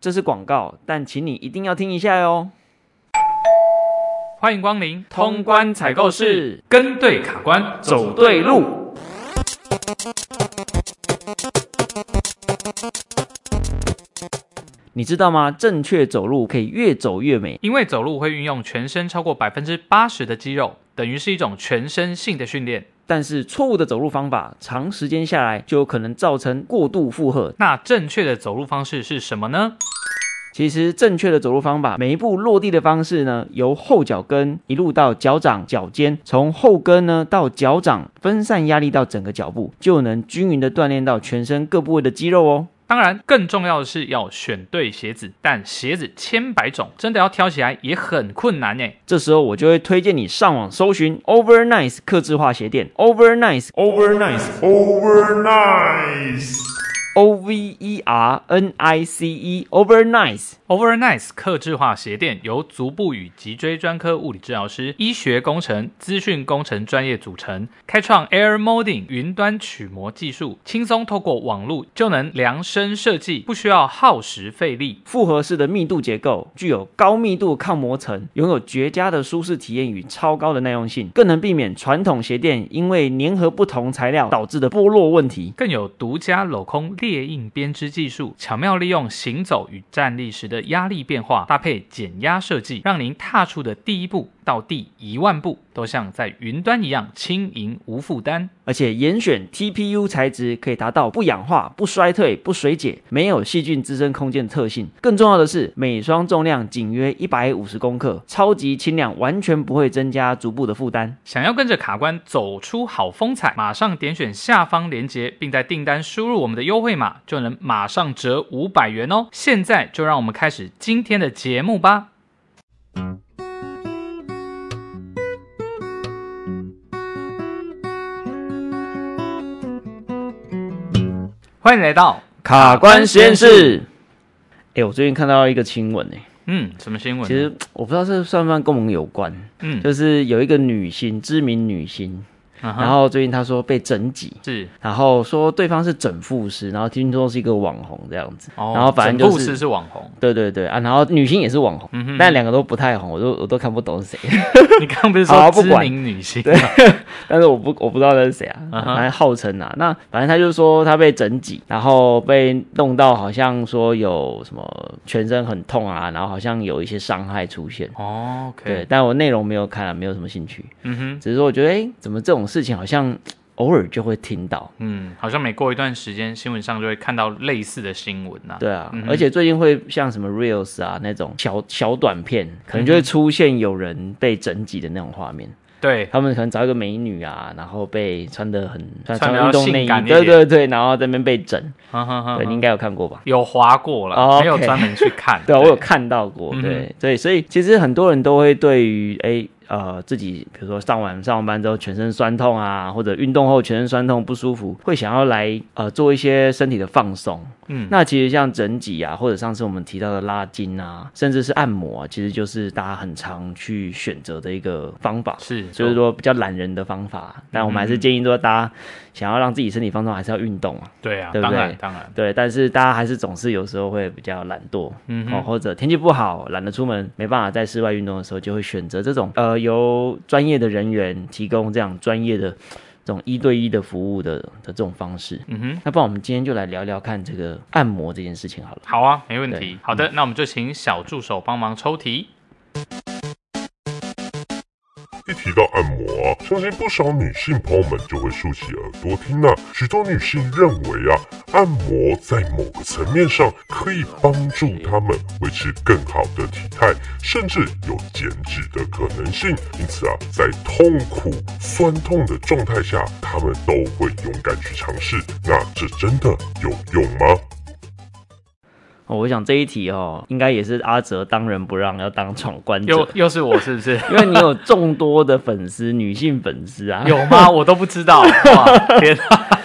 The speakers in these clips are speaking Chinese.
这是广告，但请你一定要听一下哟。欢迎光临通关采购室，跟对卡关，走对路。你知道吗？正确走路可以越走越美，因为走路会运用全身超过百分之八十的肌肉，等于是一种全身性的训练。但是错误的走路方法，长时间下来就有可能造成过度负荷。那正确的走路方式是什么呢？其实正确的走路方法，每一步落地的方式呢，由后脚跟一路到脚掌、脚尖，从后跟呢到脚掌，分散压力到整个脚部，就能均匀的锻炼到全身各部位的肌肉哦。当然，更重要的是要选对鞋子，但鞋子千百种，真的要挑起来也很困难诶。这时候我就会推荐你上网搜寻 Overnice 客制化鞋店，Overnice，Overnice，Overnice。O V E R N I C E，Overnice，Overnice 客制化鞋垫由足部与脊椎专科物理治疗师、医学工程、资讯工程专业组成，开创 Air Molding 云端曲膜技术，轻松透过网络就能量身设计，不需要耗时费力。复合式的密度结构，具有高密度抗磨层，拥有绝佳的舒适体验与超高的耐用性，更能避免传统鞋垫因为粘合不同材料导致的剥落问题，更有独家镂空列印编织技术，巧妙利用行走与站立时的压力变化，搭配减压设计，让您踏出的第一步到第一万步，都像在云端一样轻盈无负担。而且严选 TPU 材质，可以达到不氧化、不衰退、不水解、没有细菌滋生空间的特性。更重要的是，每双重量仅约一百五十公克，超级轻量，完全不会增加足部的负担。想要跟着卡关走出好风采，马上点选下方链接，并在订单输入我们的优惠码，就能马上折五百元哦！现在就让我们开始今天的节目吧。欢迎来到卡关实验室。哎，我最近看到一个新闻，哎，嗯，什么新闻？其实我不知道这算不算跟我们有关，嗯，就是有一个女星，知名女星。然后最近他说被整挤，是，然后说对方是整复师，然后听说是一个网红这样子，哦、然后反正就是是网红，对对对啊，然后女星也是网红，但两个都不太红，我都我都看不懂是谁。你刚刚不是说知名女星？对，但是我不我不知道那是谁啊，反正、uh. 号称啊，那反正他就说他被整挤，然后被弄到好像说有什么全身很痛啊，然后好像有一些伤害出现。哦.对，但我内容没有看啊，没有什么兴趣。嗯哼，只是说我觉得，哎，怎么这种事情好像偶尔就会听到，嗯，好像每过一段时间，新闻上就会看到类似的新闻呐、啊。对啊，嗯、而且最近会像什么 reels 啊那种小小短片，可能就会出现有人被整挤的那种画面。对，他们可能找一个美女啊，然后被穿的很穿穿运动内衣，对对对，然后在那边被整。呵呵呵对，你应该有看过吧？有滑过了，oh, 没有专门去看。对啊，我有看到过。对、对，所以其实很多人都会对于哎。呃，自己比如说上完上完班之后全身酸痛啊，或者运动后全身酸痛不舒服，会想要来呃做一些身体的放松。嗯，那其实像整脊啊，或者上次我们提到的拉筋啊，甚至是按摩啊，其实就是大家很常去选择的一个方法。是，就是说比较懒人的方法。嗯、但我们还是建议说，大家想要让自己身体放松，还是要运动啊。对啊，对不对？当然，当然。对，但是大家还是总是有时候会比较懒惰，嗯，哦，或者天气不好，懒得出门，没办法在室外运动的时候，就会选择这种呃由专业的人员提供这样专业的。这种一对一的服务的的这种方式，嗯哼，那不然我们今天就来聊聊看这个按摩这件事情好了。好啊，没问题。好的，嗯、那我们就请小助手帮忙抽题。一提到按摩，相信不少女性朋友们就会竖起耳朵听啊。许多女性认为啊，按摩在某个层面上可以帮助她们维持更好的体态，甚至有减脂的可能性。因此啊，在痛苦、酸痛的状态下，她们都会勇敢去尝试。那这真的有用吗？哦，我想这一题哦，应该也是阿哲当仁不让，要当闯关者。又又是我，是不是？因为你有众多的粉丝，女性粉丝啊，有吗？我都不知道。哇 天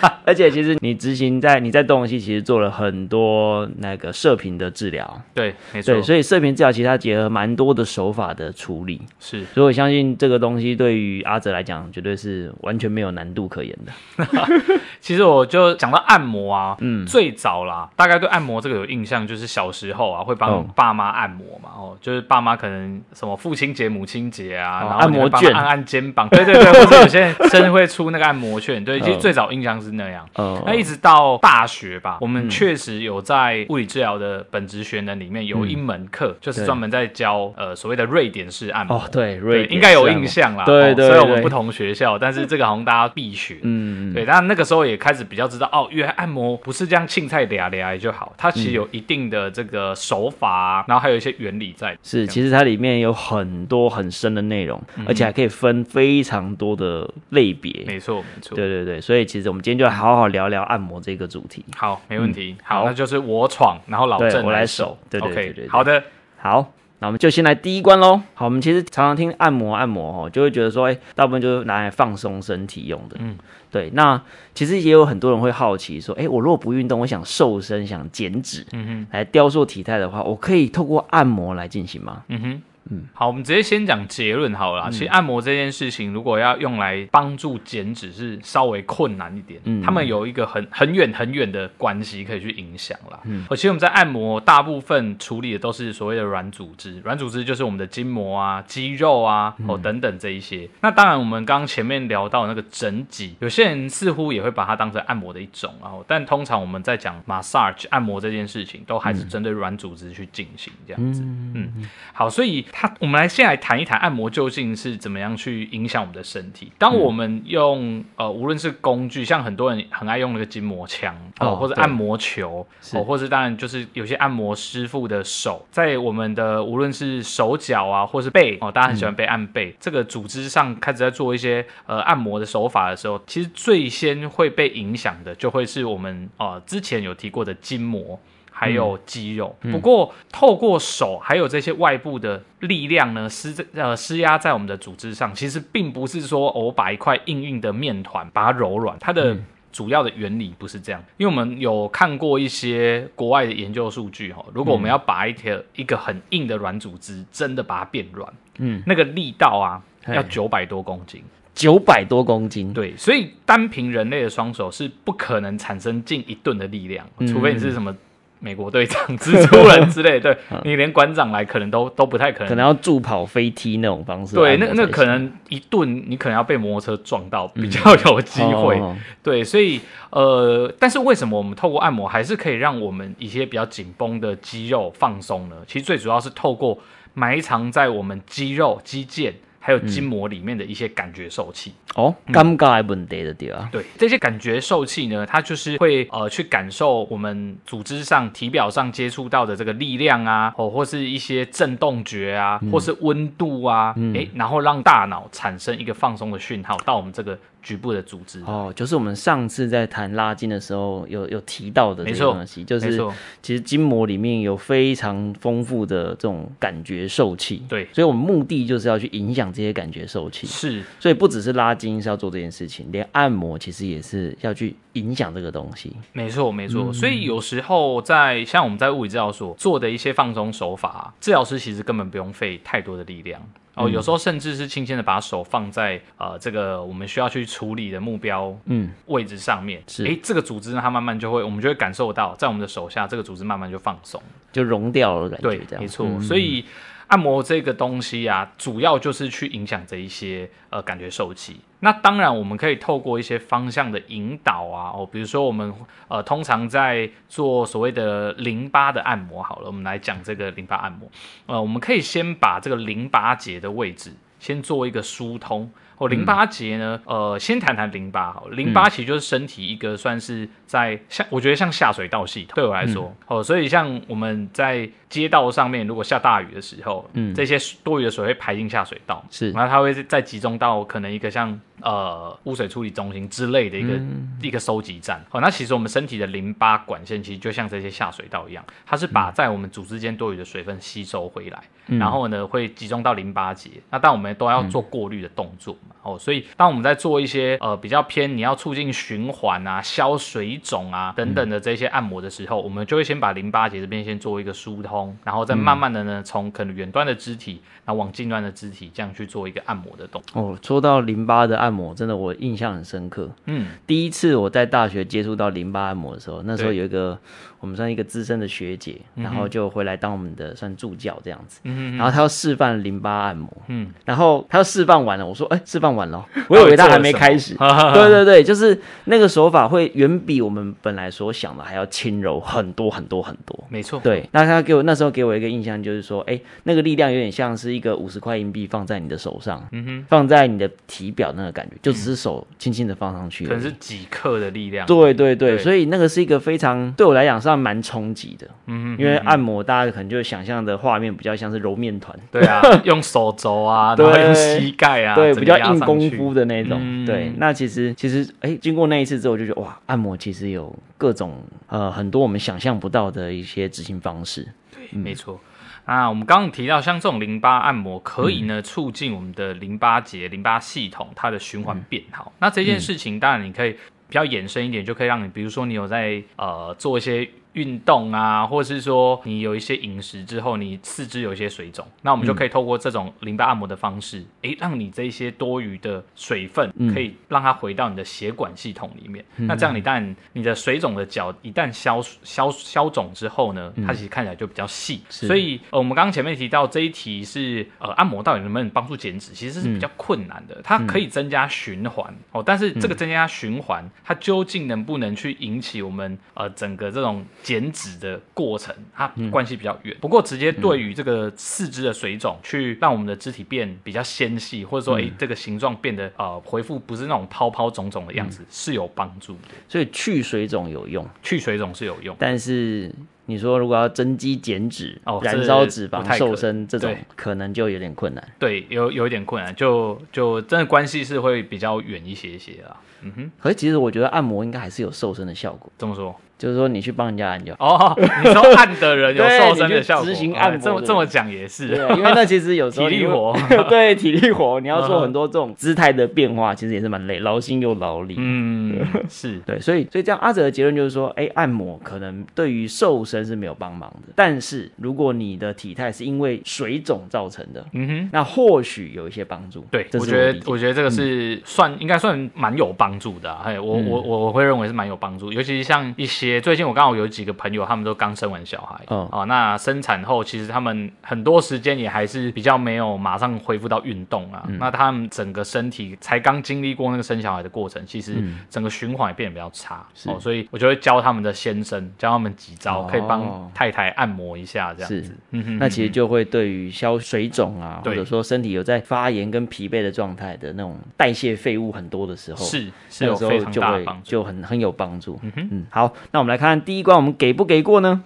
啊！而且其实你执行在你在东西其实做了很多那个射频的治疗，对，没错，对，所以射频治疗其实它结合蛮多的手法的处理，是，所以我相信这个东西对于阿哲来讲绝对是完全没有难度可言的。其实我就讲到按摩啊，嗯，最早啦，大概对按摩这个有印象，就是小时候啊会帮爸妈按摩嘛，哦，就是爸妈可能什么父亲节、母亲节啊，然后按摩券，按按肩膀，对对对，或者有些 人生日会出那个按摩券，对，其实最早印象是那样。嗯，那一直到大学吧，我们确实有在物理治疗的本职学能里面有一门课，就是专门在教呃所谓的瑞典式按摩。哦，对，瑞典应该有印象啦。对对，虽然我们不同学校，但是这个好像大家必学。嗯，对，但那个时候也开始比较知道哦，原来按摩不是这样青菜嗲嗲就好，它其实有一定的这个手法，然后还有一些原理在。是，其实它里面有很多很深的内容，而且还可以分非常多的类别。没错，没错。对对对，所以其实我们今天就来好好聊聊按摩这个主题。好，没问题。好，那就是我闯，然后老郑我来守。对对对对。好的，好。那我们就先来第一关喽。好，我们其实常常听按摩，按摩哦，就会觉得说，哎，大部分就是拿来放松身体用的。嗯，对。那其实也有很多人会好奇说，哎，我如果不运动，我想瘦身，想减脂，嗯哼，来雕塑体态的话，我可以透过按摩来进行吗？嗯哼。嗯，好，我们直接先讲结论好了。其实按摩这件事情，如果要用来帮助减脂，是稍微困难一点。嗯，他们有一个很很远很远的关系可以去影响啦。嗯，而且我们在按摩大部分处理的都是所谓的软组织，软组织就是我们的筋膜啊、肌肉啊、哦等等这一些。那当然，我们刚刚前面聊到那个整脊，有些人似乎也会把它当成按摩的一种，然后但通常我们在讲 massage 按摩这件事情，都还是针对软组织去进行这样子。嗯，好，所以。它，我们来先来谈一谈按摩究竟是怎么样去影响我们的身体。当我们用、嗯、呃，无论是工具，像很多人很爱用那个筋膜枪哦、呃，或者按摩球哦、呃，或是当然就是有些按摩师傅的手，在我们的无论是手脚啊，或是背哦、呃，大家很喜欢被按背、嗯、这个组织上开始在做一些呃按摩的手法的时候，其实最先会被影响的，就会是我们呃之前有提过的筋膜。还有肌肉，嗯、不过透过手还有这些外部的力量呢，施呃施压在我们的组织上，其实并不是说我把一块硬硬的面团把它揉软，它的主要的原理不是这样。因为我们有看过一些国外的研究数据哈，如果我们要把一条一个很硬的软组织真的把它变软，嗯，那个力道啊要九百多公斤，九百多公斤，对，所以单凭人类的双手是不可能产生近一吨的力量，除非你是什么。美国队长、蜘蛛人之类，对 你连馆长来可能都都不太可能，可能要助跑飞踢那种方式。对，那那可能一顿你可能要被摩托车撞到比较有机会。嗯、对，所以呃，但是为什么我们透过按摩还是可以让我们一些比较紧绷的肌肉放松呢？其实最主要是透过埋藏在我们肌肉肌腱。还有筋膜里面的一些感觉受器、嗯、哦，尴尬问题的对啊。对，这些感觉受器呢，它就是会呃去感受我们组织上体表上接触到的这个力量啊，哦，或是一些震动觉啊，嗯、或是温度啊，嗯、诶，然后让大脑产生一个放松的讯号到我们这个。局部的组织。哦，就是我们上次在谈拉筋的时候有有提到的这个东西，就是其实筋膜里面有非常丰富的这种感觉受器，对，所以我们目的就是要去影响这些感觉受器，是，所以不只是拉筋是要做这件事情，连按摩其实也是要去影响这个东西，没错没错，所以有时候在像我们在物理治疗所做的一些放松手法，治疗师其实根本不用费太多的力量。哦，有时候甚至是轻轻的把手放在呃这个我们需要去处理的目标嗯。位置上面，是。哎这个组织呢它慢慢就会我们就会感受到在我们的手下这个组织慢慢就放松，就融掉了感觉，对，没错，所以。按摩这个东西啊，主要就是去影响这一些呃感觉受器。那当然，我们可以透过一些方向的引导啊，哦，比如说我们呃通常在做所谓的淋巴的按摩，好了，我们来讲这个淋巴按摩。呃，我们可以先把这个淋巴结的位置先做一个疏通。哦，淋巴结呢，呃，先谈谈淋巴好了。淋巴其实就是身体一个算是在像，我觉得像下水道系统。对我来说，嗯、哦，所以像我们在。街道上面，如果下大雨的时候，嗯，这些多余的水会排进下水道，是，然后它会再集中到可能一个像呃污水处理中心之类的一个、嗯、一个收集站。好，那其实我们身体的淋巴管线其实就像这些下水道一样，它是把在我们组织间多余的水分吸收回来，嗯、然后呢会集中到淋巴结。那但我们都要做过滤的动作嘛，哦，所以当我们在做一些呃比较偏你要促进循环啊、消水肿啊等等的这些按摩的时候，嗯、我们就会先把淋巴结这边先做一个疏通，然后再慢慢的呢从可能远端的肢体，然后往近端的肢体这样去做一个按摩的动作。哦，说到淋巴的按摩，真的我印象很深刻。嗯，第一次我在大学接触到淋巴按摩的时候，那时候有一个。我们算一个资深的学姐，然后就回来当我们的算助教这样子。嗯，然后她要示范淋巴按摩。嗯，然后她要示范完了，我说：“哎，示范完了。”我以为他还没开始。对对对，就是那个手法会远比我们本来所想的还要轻柔很多很多很多。没错。对，那他给我那时候给我一个印象就是说，哎，那个力量有点像是一个五十块硬币放在你的手上，嗯哼，放在你的体表那个感觉，就只是手轻轻的放上去，可能是几克的力量。对对对，所以那个是一个非常对我来讲算。蛮冲击的，嗯，因为按摩大家可能就想象的画面比较像是揉面团，对啊，用手肘啊，然后，用膝盖啊，对，比较硬功夫的那种，对。那其实其实，哎，经过那一次之后，就觉得哇，按摩其实有各种呃很多我们想象不到的一些执行方式。对，没错。啊，我们刚刚提到像这种淋巴按摩，可以呢促进我们的淋巴结、淋巴系统它的循环变好。那这件事情，当然你可以比较延伸一点，就可以让你，比如说你有在呃做一些。运动啊，或者是说你有一些饮食之后，你四肢有一些水肿，那我们就可以透过这种淋巴按摩的方式，哎、嗯，让你这一些多余的水分可以让它回到你的血管系统里面。嗯、那这样你一旦你的水肿的脚一旦消消消肿之后呢，它其实看起来就比较细。嗯、所以呃，我们刚刚前面提到这一题是呃，按摩到底能不能帮助减脂，其实是比较困难的。它可以增加循环哦，但是这个增加循环，它究竟能不能去引起我们呃整个这种减脂的过程，它关系比较远。嗯、不过，直接对于这个四肢的水肿，去让我们的肢体变比较纤细，或者说，哎、嗯，这个形状变得呃回复不是那种泡泡肿肿的样子，嗯、是有帮助的。所以去水肿有用，去水肿是有用。但是你说如果要增肌减脂、哦、燃烧脂肪、瘦身这种，可能就有点困难。对，有有一点困难，就就真的关系是会比较远一些些啦。嗯哼，可是其实我觉得按摩应该还是有瘦身的效果。这么说？就是说，你去帮人家按就哦，你说按的人有瘦身的效果，执行按摩这么这么讲也是，因为那其实有时候 体力活，对体力活，你要做很多这种姿态的变化，其实也是蛮累，劳心又劳力。嗯，是。对，所以所以这样阿哲的结论就是说，哎，按摩可能对于瘦身是没有帮忙的，但是如果你的体态是因为水肿造成的，嗯哼，那或许有一些帮助。对，我觉得我觉得这个是算应该算蛮有帮助的，哎，我我我会认为是蛮有帮助，尤其是像一些。最近我刚好有几个朋友，他们都刚生完小孩，哦，哦，那生产后其实他们很多时间也还是比较没有马上恢复到运动啊，嗯、那他们整个身体才刚经历过那个生小孩的过程，其实整个循环也变得比较差，哦，所以我就会教他们的先生，教他们几招，可以帮太太按摩一下这样子，嗯哼，那其实就会对于消水肿啊，或者说身体有在发炎跟疲惫的状态的那种代谢废物很多的时候，是是有非常大的帮助，就很很有帮助，嗯哼，嗯，好，那我们来看看第一关，我们给不给过呢？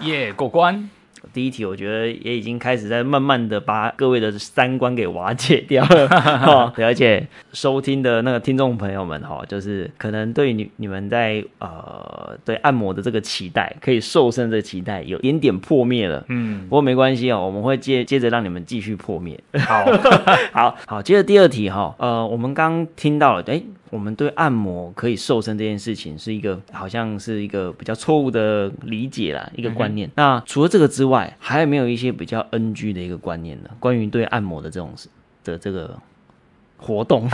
耶过关。第一题，我觉得也已经开始在慢慢的把各位的三观给瓦解掉了，哦，而且收听的那个听众朋友们，哈，就是可能对你你们在呃对按摩的这个期待，可以瘦身的期待，有点点破灭了，嗯，不过没关系哦，我们会接接着让你们继续破灭，好，好，好，接着第二题哈，呃，我们刚听到了，哎。我们对按摩可以瘦身这件事情是一个好像是一个比较错误的理解啦，一个观念。嗯、那除了这个之外，还有没有一些比较 NG 的一个观念呢？关于对按摩的这种的这个活动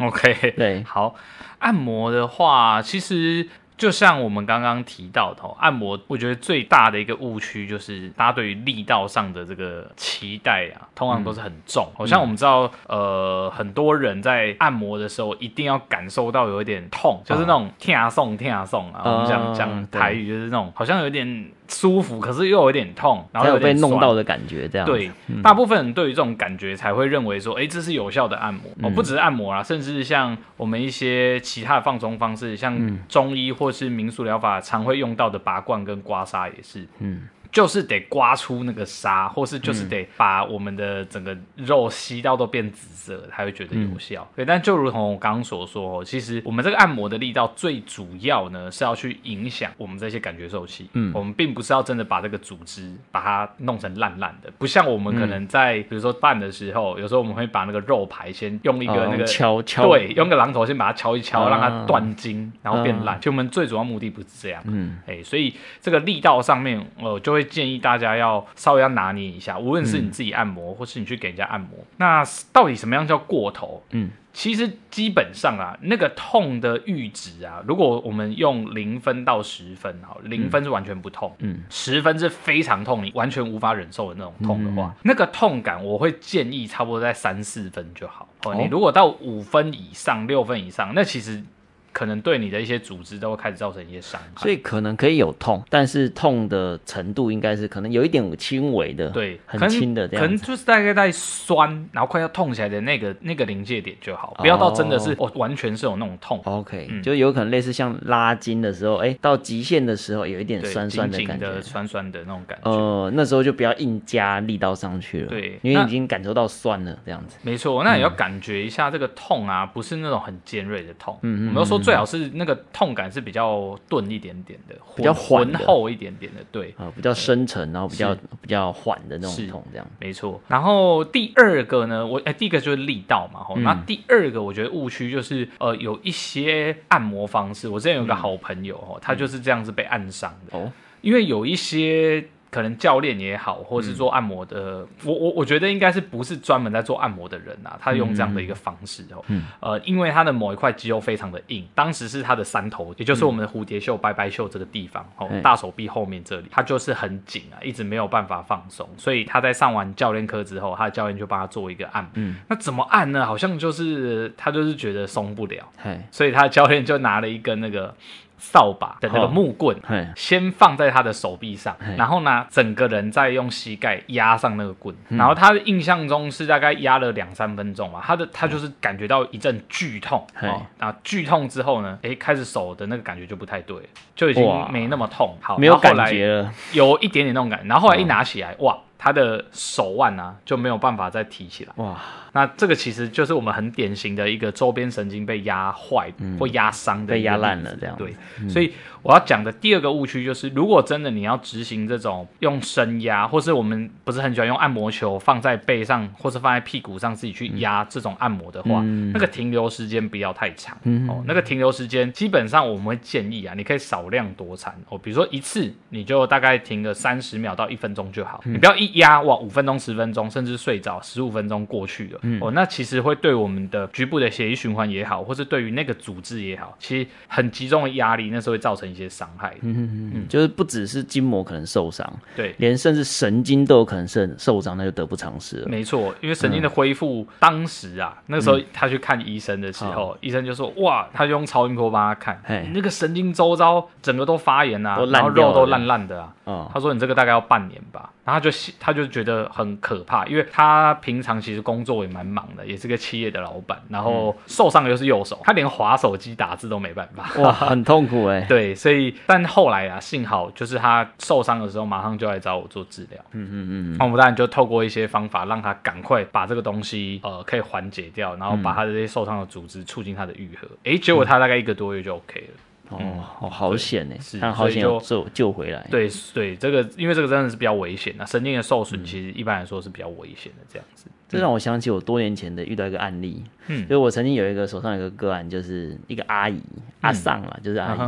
？OK，对，好，按摩的话，其实。就像我们刚刚提到的，按摩，我觉得最大的一个误区就是大家对于力道上的这个期待啊，通常都是很重。好、嗯、像我们知道，呃，很多人在按摩的时候一定要感受到有一点痛，就是那种天啊送天啊送啊，我们讲讲台语就是那种好像有点。舒服，可是又有点痛，然后有，有被弄到的感觉，这样对。嗯、大部分人对于这种感觉才会认为说，哎、欸，这是有效的按摩、嗯、哦，不只是按摩啦，甚至像我们一些其他的放松方式，像中医或是民俗疗法常会用到的拔罐跟刮痧也是。嗯。就是得刮出那个沙，或是就是得把我们的整个肉吸到都变紫色，才会觉得有效。嗯、对，但就如同我刚刚所说，其实我们这个按摩的力道最主要呢是要去影响我们这些感觉受器。嗯，我们并不是要真的把这个组织把它弄成烂烂的，不像我们可能在、嗯、比如说拌的时候，有时候我们会把那个肉排先用一个那个、哦、敲敲，对，用个榔头先把它敲一敲，啊、让它断筋，然后变烂。就、啊、我们最主要目的不是这样。嗯，哎、欸，所以这个力道上面，呃，就会建议大家要稍微要拿捏一下，无论是你自己按摩，嗯、或是你去给人家按摩，那到底什么样叫过头？嗯。其实基本上啊，那个痛的阈值啊，如果我们用零分到十分，好，零分是完全不痛，嗯，十分是非常痛，你完全无法忍受的那种痛的话，嗯、那个痛感我会建议差不多在三四分就好。哦，你如果到五分以上、六分以上，那其实。可能对你的一些组织都会开始造成一些伤害，所以可能可以有痛，但是痛的程度应该是可能有一点轻微的，对，很轻的这样可，可能就是大概在酸，然后快要痛起来的那个那个临界点就好，不要到真的是哦完全是有那种痛。OK，、嗯、就有可能类似像拉筋的时候，哎、欸，到极限的时候有一点酸酸的感觉，酸酸的那种感觉。呃，那时候就不要硬加力道上去了，对，因为已经感受到酸了这样子。没错，那也要感觉一下这个痛啊，不是那种很尖锐的痛。嗯嗯，我们要说最好是那个。痛感是比较钝一点点的，比较浑厚一点点的，对，啊，比较深沉，然后比较比较缓的那种痛，这样。没错。然后第二个呢，我哎、欸，第一个就是力道嘛，吼、嗯，那第二个我觉得误区就是呃，有一些按摩方式，我之前有个好朋友哦，嗯、他就是这样子被按伤的。哦，因为有一些。可能教练也好，或者是做按摩的，嗯、我我我觉得应该是不是专门在做按摩的人啊？他用这样的一个方式哦，嗯、呃，因为他的某一块肌肉非常的硬，当时是他的三头，也就是我们的蝴蝶袖、拜拜袖这个地方哦，大手臂后面这里，他就是很紧啊，一直没有办法放松，所以他在上完教练课之后，他的教练就帮他做一个按摩。嗯，那怎么按呢？好像就是他就是觉得松不了，嘿所以他的教练就拿了一根那个。扫把的那个木棍，先放在他的手臂上，然后呢，整个人再用膝盖压上那个棍，然后他的印象中是大概压了两三分钟吧，他的他就是感觉到一阵剧痛，哦，然后剧痛之后呢，哎，开始手的那个感觉就不太对，就已经没那么痛，好，没有感觉了，有一点点那种感觉，然后后来一拿起来，哇。他的手腕啊就没有办法再提起来。哇，那这个其实就是我们很典型的一个周边神经被压坏或压伤的，被压烂了这样。对，所以我要讲的第二个误区就是，如果真的你要执行这种用深压，或是我们不是很喜欢用按摩球放在背上，或是放在屁股上自己去压这种按摩的话，那个停留时间不要太长。哦。那个停留时间基本上我们会建议啊，你可以少量多餐。哦，比如说一次你就大概停个三十秒到一分钟就好，你不要一。压哇，五分钟、十分钟，甚至睡着十五分钟过去了，嗯、哦，那其实会对我们的局部的血液循环也好，或是对于那个组织也好，其实很集中的压力，那是会造成一些伤害。嗯嗯。嗯，就是不只是筋膜可能受伤，对，连甚至神经都有可能是受伤，那就得不偿失了。没错，因为神经的恢复，嗯、当时啊，那个时候他去看医生的时候，嗯、医生就说哇，他就用超音波帮他看，嘿。那个神经周遭整个都发炎啊，然后肉都烂烂的啊。嗯、他说你这个大概要半年吧，然后他就他就觉得很可怕，因为他平常其实工作也蛮忙的，也是个企业的老板，然后受伤的又是右手，他连划手机打字都没办法，哇，很痛苦哎。对，所以但后来啊，幸好就是他受伤的时候马上就来找我做治疗，嗯嗯嗯，那我们当然就透过一些方法让他赶快把这个东西呃可以缓解掉，然后把他的这些受伤的组织促进他的愈合，哎、嗯，结果他大概一个多月就 OK 了。哦，好好险呢，是，好险就救救回来。对对，这个因为这个真的是比较危险的，神经的受损其实一般来说是比较危险的这样子。这让我想起我多年前的遇到一个案例，嗯，就是我曾经有一个手上有一个个案，就是一个阿姨阿桑嘛，就是阿姨，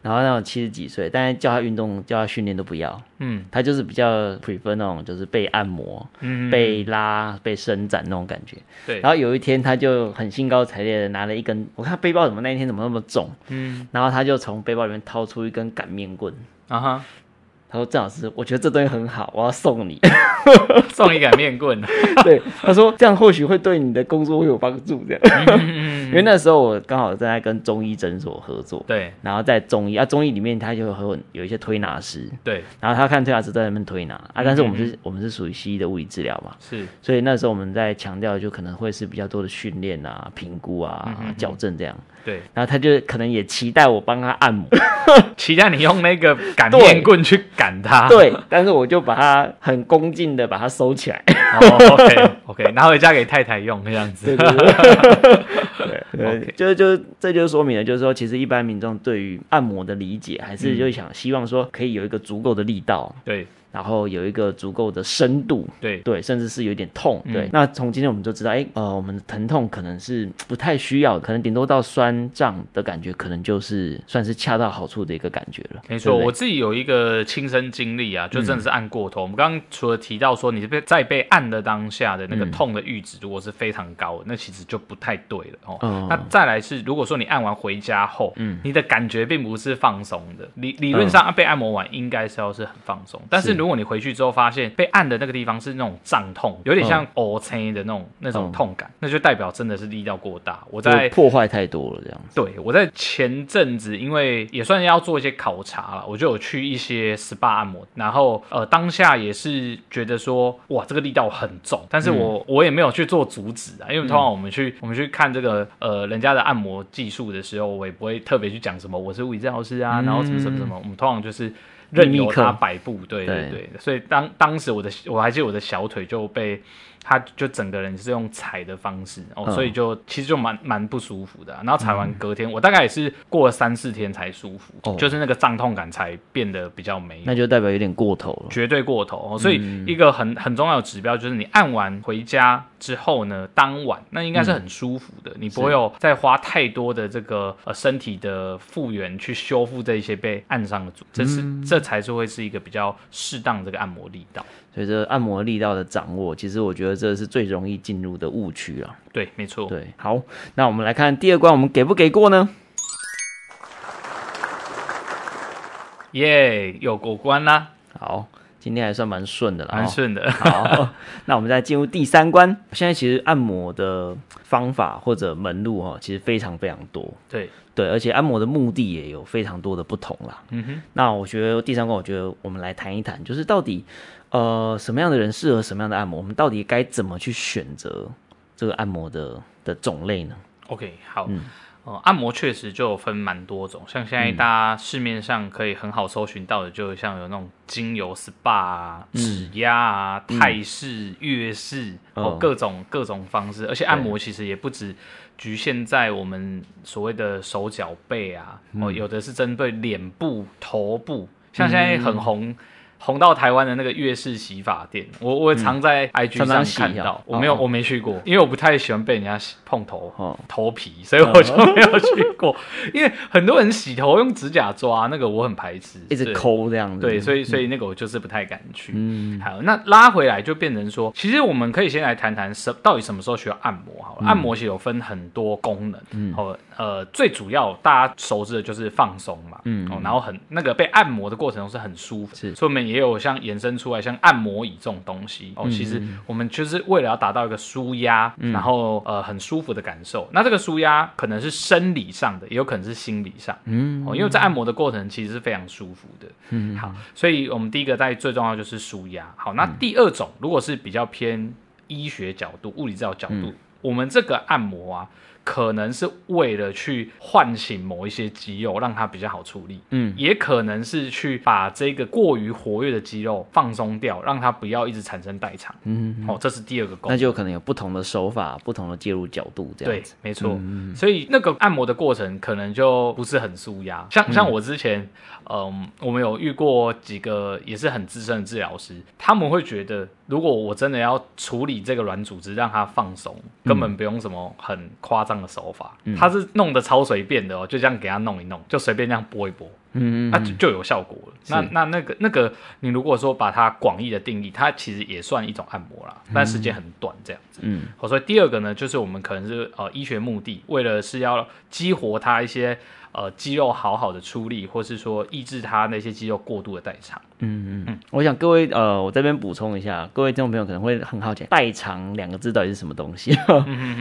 然后那种七十几岁，但是叫她运动叫她训练都不要，嗯，她就是比较 prefer 那种就是被按摩、嗯，被拉、被伸展那种感觉。对，然后有一天她就很兴高采烈的拿了一根，我看背包怎么那一天怎么那么重，嗯，然后她就从背包里面掏出一根擀面棍，啊哈。他说：“郑老师，我觉得这东西很好，我要送你。送一杆面棍。对，他说这样或许会对你的工作会有帮助。这样，因为那时候我刚好正在跟中医诊所合作，对，然后在中医啊，中医里面他就会有一些推拿师，对，然后他看推拿师在那边推拿啊，但是我们是，我们是属于西医的物理治疗嘛，是，所以那时候我们在强调，就可能会是比较多的训练啊、评估啊、矫正这样。对，然后他就可能也期待我帮他按摩，期待你用那个擀面棍去擀他。对，但是我就把它很恭敬的把它收起来。哦，OK OK，拿回家给太太用这样子。对对对，对，就就这就说明了，就是说其实一般民众对于按摩的理解，还是就想希望说可以有一个足够的力道。对。然后有一个足够的深度，对对，甚至是有点痛，对。嗯、那从今天我们就知道，哎，呃，我们的疼痛可能是不太需要，可能顶多到酸胀的感觉，可能就是算是恰到好处的一个感觉了。没错，我自己有一个亲身经历啊，就真的是按过头。嗯、我们刚刚除了提到说，你被在被按的当下的那个痛的阈值如果是非常高的，那其实就不太对了哦。嗯、那再来是，如果说你按完回家后，嗯，你的感觉并不是放松的，理理论上被按摩完应该是要是很放松，但是如果你回去之后发现被按的那个地方是那种胀痛，有点像瘀青的那种那种痛感，那就代表真的是力道过大。我在破坏太多了这样子。对，我在前阵子因为也算要做一些考察了，我就有去一些 SPA 按摩，然后呃当下也是觉得说哇这个力道很重，但是我、嗯、我也没有去做阻止啊，因为通常我们去、嗯、我们去看这个呃人家的按摩技术的时候，我也不会特别去讲什么我是物理治疗师啊，然后什么什么什么，我们通常就是。任由他摆布，对对对，对所以当当时我的我还记得我的小腿就被。他就整个人是用踩的方式哦，所以就其实就蛮蛮不舒服的。然后踩完隔天，我大概也是过了三四天才舒服，就是那个胀痛感才变得比较没。那就代表有点过头了，绝对过头。哦所以一个很很重要的指标就是你按完回家之后呢，当晚那应该是很舒服的，你不会有再花太多的这个呃身体的复原去修复这一些被按伤的组，这是这才是会是一个比较适当这个按摩力道。所以这按摩力道的掌握，其实我觉得这是最容易进入的误区啊。对，没错。对，好，那我们来看第二关，我们给不给过呢？耶，有过关啦。好，今天还算蛮顺的了，蛮顺的。好，那我们再进入第三关。现在其实按摩的方法或者门路哈，其实非常非常多。对对，而且按摩的目的也有非常多的不同啦。嗯哼。那我觉得第三关，我觉得我们来谈一谈，就是到底。呃，什么样的人适合什么样的按摩？我们到底该怎么去选择这个按摩的的种类呢？OK，好，嗯，呃，按摩确实就分蛮多种，像现在大家市面上可以很好搜寻到的，就像有那种精油 SPA 啊、指压啊、嗯、泰式、月式，哦、嗯，各种各种方式。而且按摩其实也不止局限在我们所谓的手脚背啊，哦、嗯，有的是针对脸部、头部，像现在很红。嗯红到台湾的那个月式洗发店，我我常在 IG 上看到，我没有我没去过，因为我不太喜欢被人家碰头头皮，所以我就没有去过。因为很多人洗头用指甲抓，那个我很排斥，一直抠这样子。对，所以所以那个我就是不太敢去。嗯，好，那拉回来就变成说，其实我们可以先来谈谈什到底什么时候需要按摩好了。按摩其实有分很多功能，嗯，好，呃，最主要大家熟知的就是放松嘛，嗯，然后很那个被按摩的过程中是很舒服，是，所以我们。也有像衍生出来像按摩椅这种东西哦，其实我们就是为了要达到一个舒压，嗯、然后呃很舒服的感受。那这个舒压可能是生理上的，也有可能是心理上，嗯，哦，因为在按摩的过程其实是非常舒服的，嗯，好，所以我们第一个在最重要就是舒压。好，那第二种如果是比较偏医学角度、物理治疗角度，嗯、我们这个按摩啊。可能是为了去唤醒某一些肌肉，让它比较好处理。嗯，也可能是去把这个过于活跃的肌肉放松掉，让它不要一直产生代偿。嗯哼哼，哦，这是第二个功能。那就可能有不同的手法、不同的介入角度这样子。对，没错。嗯，所以那个按摩的过程可能就不是很舒压。像像我之前，嗯，我们有遇过几个也是很资深的治疗师，他们会觉得，如果我真的要处理这个软组织，让它放松，根本不用什么很夸张。的手法，他是弄得超随便的哦，就这样给他弄一弄，就随便这样拨一拨，嗯，那就就有效果了。那那那个那个，你如果说把它广义的定义，它其实也算一种按摩啦，但时间很短这样子。嗯，好，所以第二个呢，就是我们可能是呃医学目的，为了是要激活它一些呃肌肉好好的出力，或是说抑制它那些肌肉过度的代偿。嗯嗯嗯。我想各位呃，我这边补充一下，各位听众朋友可能会很好奇，代偿两个字到底是什么东西？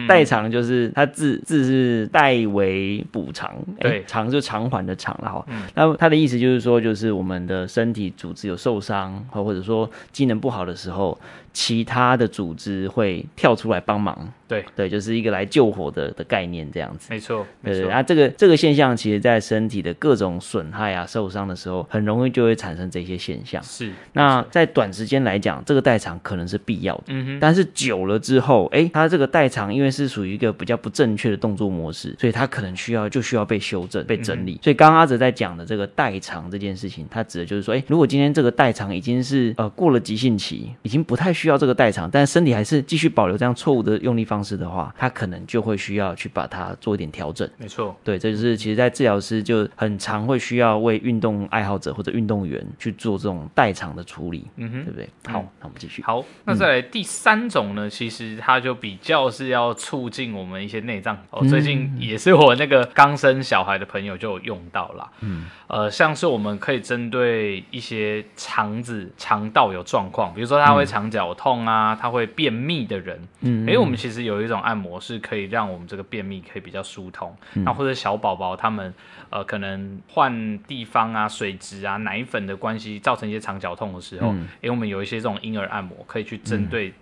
代偿就是它字字是代为补偿，对，偿就偿还的偿了哈。那它的意思就是说，就是我们的身体组织有受伤，或者说机能不好的时候。其他的组织会跳出来帮忙，对对，就是一个来救火的的概念，这样子。没错，对对。啊，这个这个现象，其实在身体的各种损害啊、受伤的时候，很容易就会产生这些现象。是。那在短时间来讲，这个代偿可能是必要的。嗯哼。但是久了之后，哎，它这个代偿因为是属于一个比较不正确的动作模式，所以它可能需要就需要被修正、被整理。嗯、所以刚刚阿哲在讲的这个代偿这件事情，它指的就是说，哎，如果今天这个代偿已经是呃过了急性期，已经不太需要这个代偿，但身体还是继续保留这样错误的用力方式的话，他可能就会需要去把它做一点调整。没错，对，这就是其实，在治疗师就很常会需要为运动爱好者或者运动员去做这种代偿的处理，嗯哼，对不对？好，那我们继续。好，那再来第三种呢？其实它就比较是要促进我们一些内脏。哦，最近也是我那个刚生小孩的朋友就有用到啦。嗯，呃，像是我们可以针对一些肠子、肠道有状况，比如说他会肠绞痛啊，他会便秘的人，嗯，哎，我们其实有一种按摩是可以让我们这个便秘可以比较疏通。那、嗯、或者小宝宝他们，呃，可能换地方啊、水质啊、奶粉的关系，造成一些肠绞痛的时候，哎、嗯，我们有一些这种婴儿按摩，可以去针对、嗯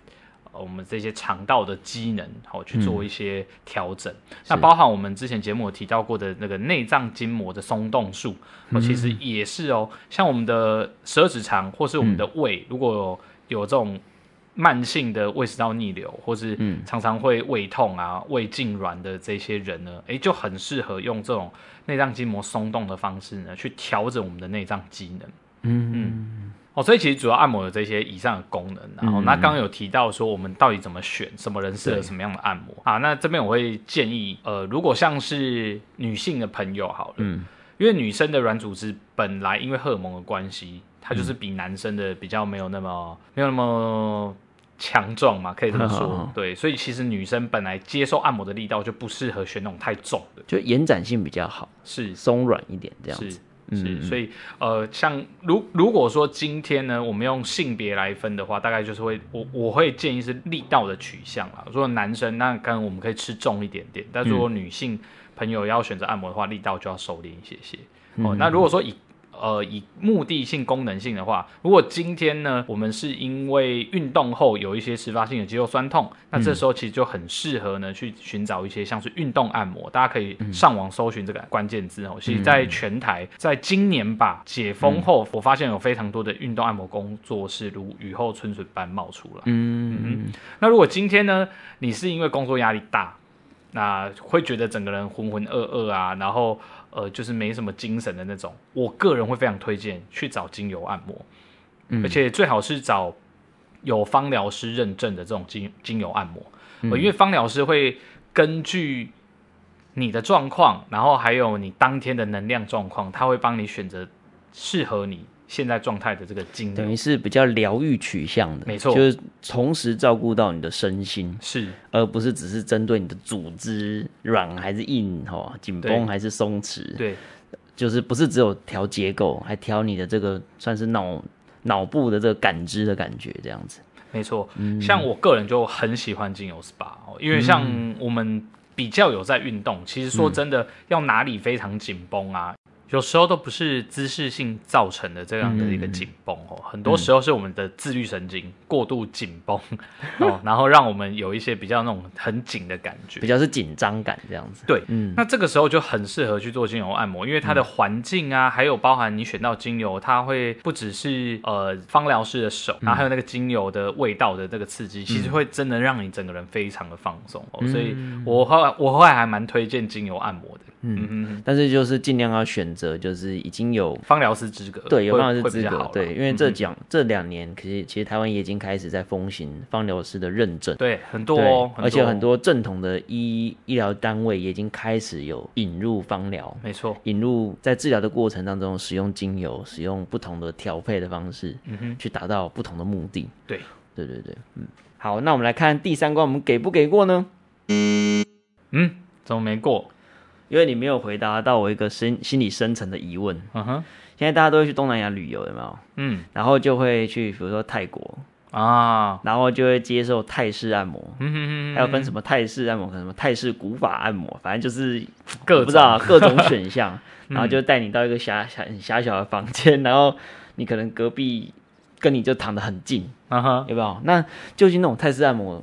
呃、我们这些肠道的机能，好、哦、去做一些调整。嗯、那包含我们之前节目有提到过的那个内脏筋膜的松动术，哦，其实也是哦。像我们的十二指肠或是我们的胃，嗯、如果有，有这种。慢性的胃食道逆流，或是常常会胃痛啊、胃痉挛的这些人呢，诶，就很适合用这种内脏筋膜松动的方式呢，去调整我们的内脏机能。嗯嗯，哦，所以其实主要按摩有这些以上的功能。然后，那刚刚有提到说，我们到底怎么选，什么人适合什么样的按摩啊？那这边我会建议，呃，如果像是女性的朋友好了，嗯，因为女生的软组织本来因为荷尔蒙的关系，它就是比男生的比较没有那么没有那么。强壮嘛，可以这么说，呵 呵对，所以其实女生本来接受按摩的力道就不适合选那种太重的，就延展性比较好，是。松软一点这样子，是，是，所以呃，像如如果说今天呢，我们用性别来分的话，大概就是会我我会建议是力道的取向啦。如果男生那可能我们可以吃重一点点，但如果女性朋友要选择按摩的话，力道就要收敛一些些。嗯、哦，那如果说以呃，以目的性、功能性的话，如果今天呢，我们是因为运动后有一些迟发性的肌肉酸痛，那这时候其实就很适合呢去寻找一些像是运动按摩。大家可以上网搜寻这个关键字哦。其实在全台，在今年吧解封后，我发现有非常多的运动按摩工作室如雨后春笋般冒出来。嗯嗯。那如果今天呢，你是因为工作压力大，那会觉得整个人浑浑噩噩啊，然后。呃，就是没什么精神的那种，我个人会非常推荐去找精油按摩，嗯、而且最好是找有芳疗师认证的这种精精油按摩，嗯、因为芳疗师会根据你的状况，然后还有你当天的能量状况，他会帮你选择适合你。现在状态的这个精，等于是比较疗愈取向的，没错，就是同时照顾到你的身心，是，而不是只是针对你的组织软还是硬，哈，紧绷还是松弛，对，就是不是只有调结构，还调你的这个算是脑脑部的这个感知的感觉，这样子，没错。嗯，像我个人就很喜欢精油 SPA，因为像我们比较有在运动，其实说真的，要哪里非常紧绷啊。有时候都不是姿势性造成的这样的一个紧绷哦，嗯、很多时候是我们的自律神经过度紧绷、嗯、哦，然后让我们有一些比较那种很紧的感觉，比较是紧张感这样子。对，嗯，那这个时候就很适合去做精油按摩，因为它的环境啊，嗯、还有包含你选到精油，它会不只是呃芳疗师的手，然后还有那个精油的味道的这个刺激，嗯、其实会真的让你整个人非常的放松哦。嗯、所以我后来我后来还蛮推荐精油按摩的。嗯。嗯，但是就是尽量要选择，就是已经有方疗师资格，对，有方疗师资格，对，因为这讲这两年，其实其实台湾也已经开始在风行方疗师的认证，对，很多，哦，而且很多正统的医医疗单位也已经开始有引入方疗，没错，引入在治疗的过程当中使用精油，使用不同的调配的方式，嗯哼，去达到不同的目的，对，对对对，嗯，好，那我们来看第三关，我们给不给过呢？嗯，怎么没过？因为你没有回答到我一个心心理深层的疑问，嗯哼，现在大家都会去东南亚旅游，有没有？嗯，然后就会去，比如说泰国。啊，然后就会接受泰式按摩，嗯哼哼，还有分什么泰式按摩，什么泰式古法按摩，反正就是各种。不知道各种选项，嗯。然后就带你到一个狭狭很狭小的房间，然后你可能隔壁跟你就躺得很近，啊哈，有没有？那究竟那种泰式按摩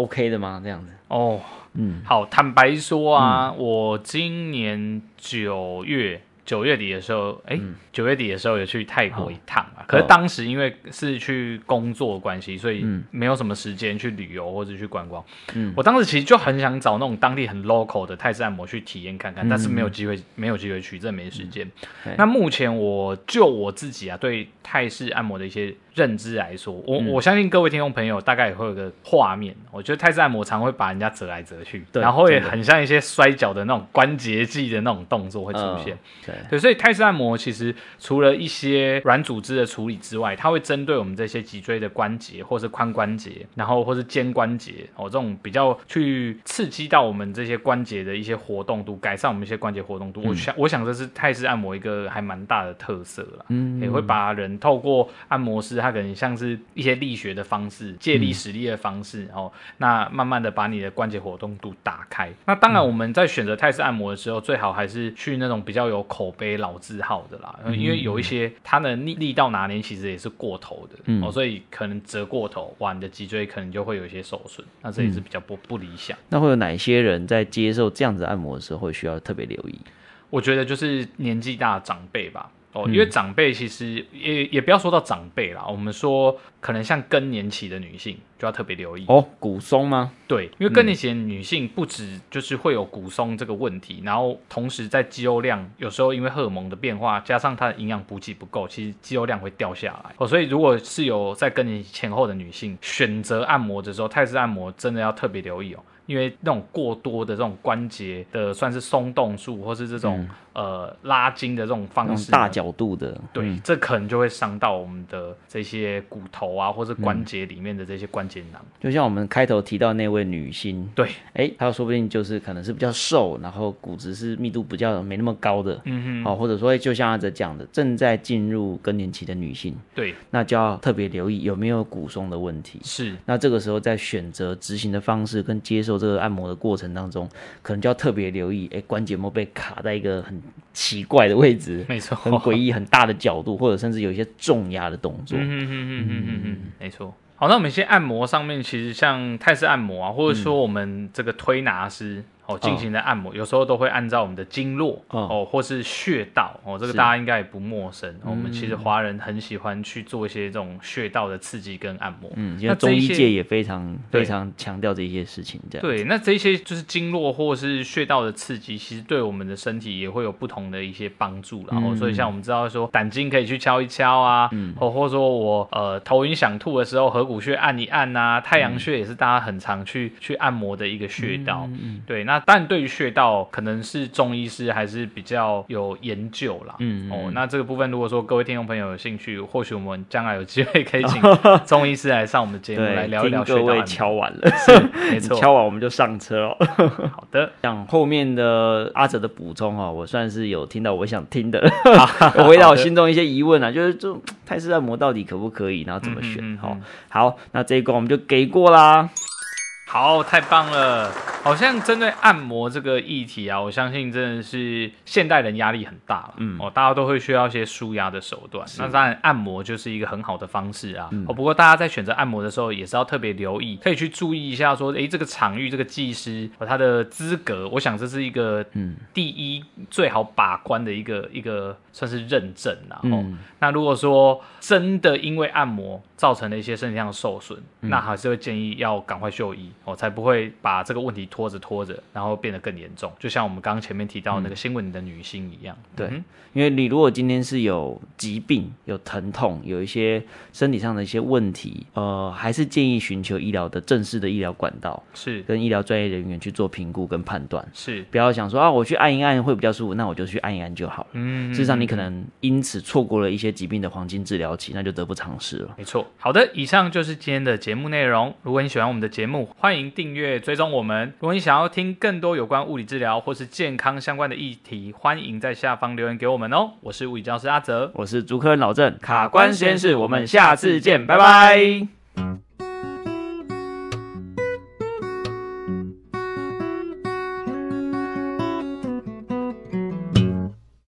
OK 的吗？这样子？哦，嗯，好，坦白说啊，我今年九月。九月底的时候，哎、欸，九、嗯、月底的时候有去泰国一趟啊。可是当时因为是去工作关系，所以没有什么时间去旅游或者去观光。嗯，我当时其实就很想找那种当地很 local 的泰式按摩去体验看看，嗯、但是没有机会，没有机会去，真没时间。嗯、那目前我就我自己啊，对泰式按摩的一些认知来说，我、嗯、我相信各位听众朋友大概也会有个画面。我觉得泰式按摩常会把人家折来折去，对然后也很像一些摔跤的那种关节技的那种动作会出现。呃对，所以泰式按摩其实除了一些软组织的处理之外，它会针对我们这些脊椎的关节，或是髋关节，然后或是肩关节哦，这种比较去刺激到我们这些关节的一些活动度，改善我们一些关节活动度。嗯、我想，我想这是泰式按摩一个还蛮大的特色啦。嗯，也会把人透过按摩师，他可能像是一些力学的方式，借力使力的方式，然后、嗯哦、那慢慢的把你的关节活动度打开。那当然，我们在选择泰式按摩的时候，最好还是去那种比较有口碑老字号的啦，因为有一些它的力力道拿捏其实也是过头的，嗯、哦，所以可能折过头，哇，你的脊椎可能就会有一些受损，那这也是比较不不理想。那会有哪些人在接受这样子按摩的时候会需要特别留意？我觉得就是年纪大的长辈吧。哦，因为长辈其实也也不要说到长辈啦，我们说可能像更年期的女性就要特别留意哦。骨松吗？对，因为更年期的女性不止就是会有骨松这个问题，嗯、然后同时在肌肉量有时候因为荷尔蒙的变化，加上她的营养补给不够，其实肌肉量会掉下来。哦，所以如果是有在更年期前后的女性选择按摩的时候，泰式按摩真的要特别留意哦。因为那种过多的这种关节的算是松动术，或是这种、嗯、呃拉筋的这种方式，大角度的，对，嗯、这可能就会伤到我们的这些骨头啊，或者关节里面的这些关节囊。就像我们开头提到那位女星，对，哎，她说不定就是可能是比较瘦，然后骨质是密度比较没那么高的，嗯哼，好，或者说就像阿哲讲的，正在进入更年期的女性，对，那就要特别留意有没有骨松的问题。是，那这个时候在选择执行的方式跟接受这个按摩的过程当中，可能就要特别留意，哎，关节有没有被卡在一个很奇怪的位置，没错，很诡异、很大的角度，或者甚至有一些重压的动作。嗯嗯嗯嗯嗯嗯，没错。好，那我们先按摩上面，其实像泰式按摩啊，或者说我们这个推拿师。哦，进行的按摩、oh. 有时候都会按照我们的经络、oh. 哦，或是穴道哦，这个大家应该也不陌生。我们其实华人很喜欢去做一些这种穴道的刺激跟按摩。嗯，因为中医界也非常非常强调这些事情。这样对，那这些就是经络或是穴道的刺激，其实对我们的身体也会有不同的一些帮助。然后，所以像我们知道说胆经可以去敲一敲啊，嗯，或或者说我呃头晕想吐的时候，合谷穴按一按啊，太阳穴也是大家很常去去按摩的一个穴道。嗯，对，那。但对于穴道，可能是中医师还是比较有研究啦。嗯，嗯哦，那这个部分，如果说各位听众朋友有兴趣，或许我们将来有机会可以请 中医师来上我们节目来聊一聊穴道。各位敲完了，没错，敲完我们就上车哦。好的，像后面的阿哲的补充哦，我算是有听到我想听的，我回答我心中一些疑问啊，就是这泰式按摩到底可不可以，然后怎么选？好，那这一关我们就给过啦。好，太棒了！好像针对按摩这个议题啊，我相信真的是现代人压力很大了，嗯，哦，大家都会需要一些舒压的手段。那当然，按摩就是一个很好的方式啊。嗯、哦，不过大家在选择按摩的时候，也是要特别留意，可以去注意一下，说，诶，这个场域这个技师和他的资格，我想这是一个嗯第一最好把关的一个一个算是认证啊。哦，嗯、那如果说真的因为按摩造成了一些身体上的受损，嗯、那还是会建议要赶快就医。哦，才不会把这个问题拖着拖着，然后变得更严重。就像我们刚刚前面提到那个新闻里的女星一样。嗯、对，因为你如果今天是有疾病、有疼痛、有一些身体上的一些问题，呃，还是建议寻求医疗的正式的医疗管道，是跟医疗专业人员去做评估跟判断。是，不要想说啊，我去按一按会比较舒服，那我就去按一按就好了。嗯，事实上你可能因此错过了一些疾病的黄金治疗期，那就得不偿失了。没错。好的，以上就是今天的节目内容。如果你喜欢我们的节目，欢迎订阅追踪我们，如果你想要听更多有关物理治疗或是健康相关的议题，欢迎在下方留言给我们哦。我是物理教师阿泽，我是主科人老郑，卡关实验室，我们下次见，拜拜。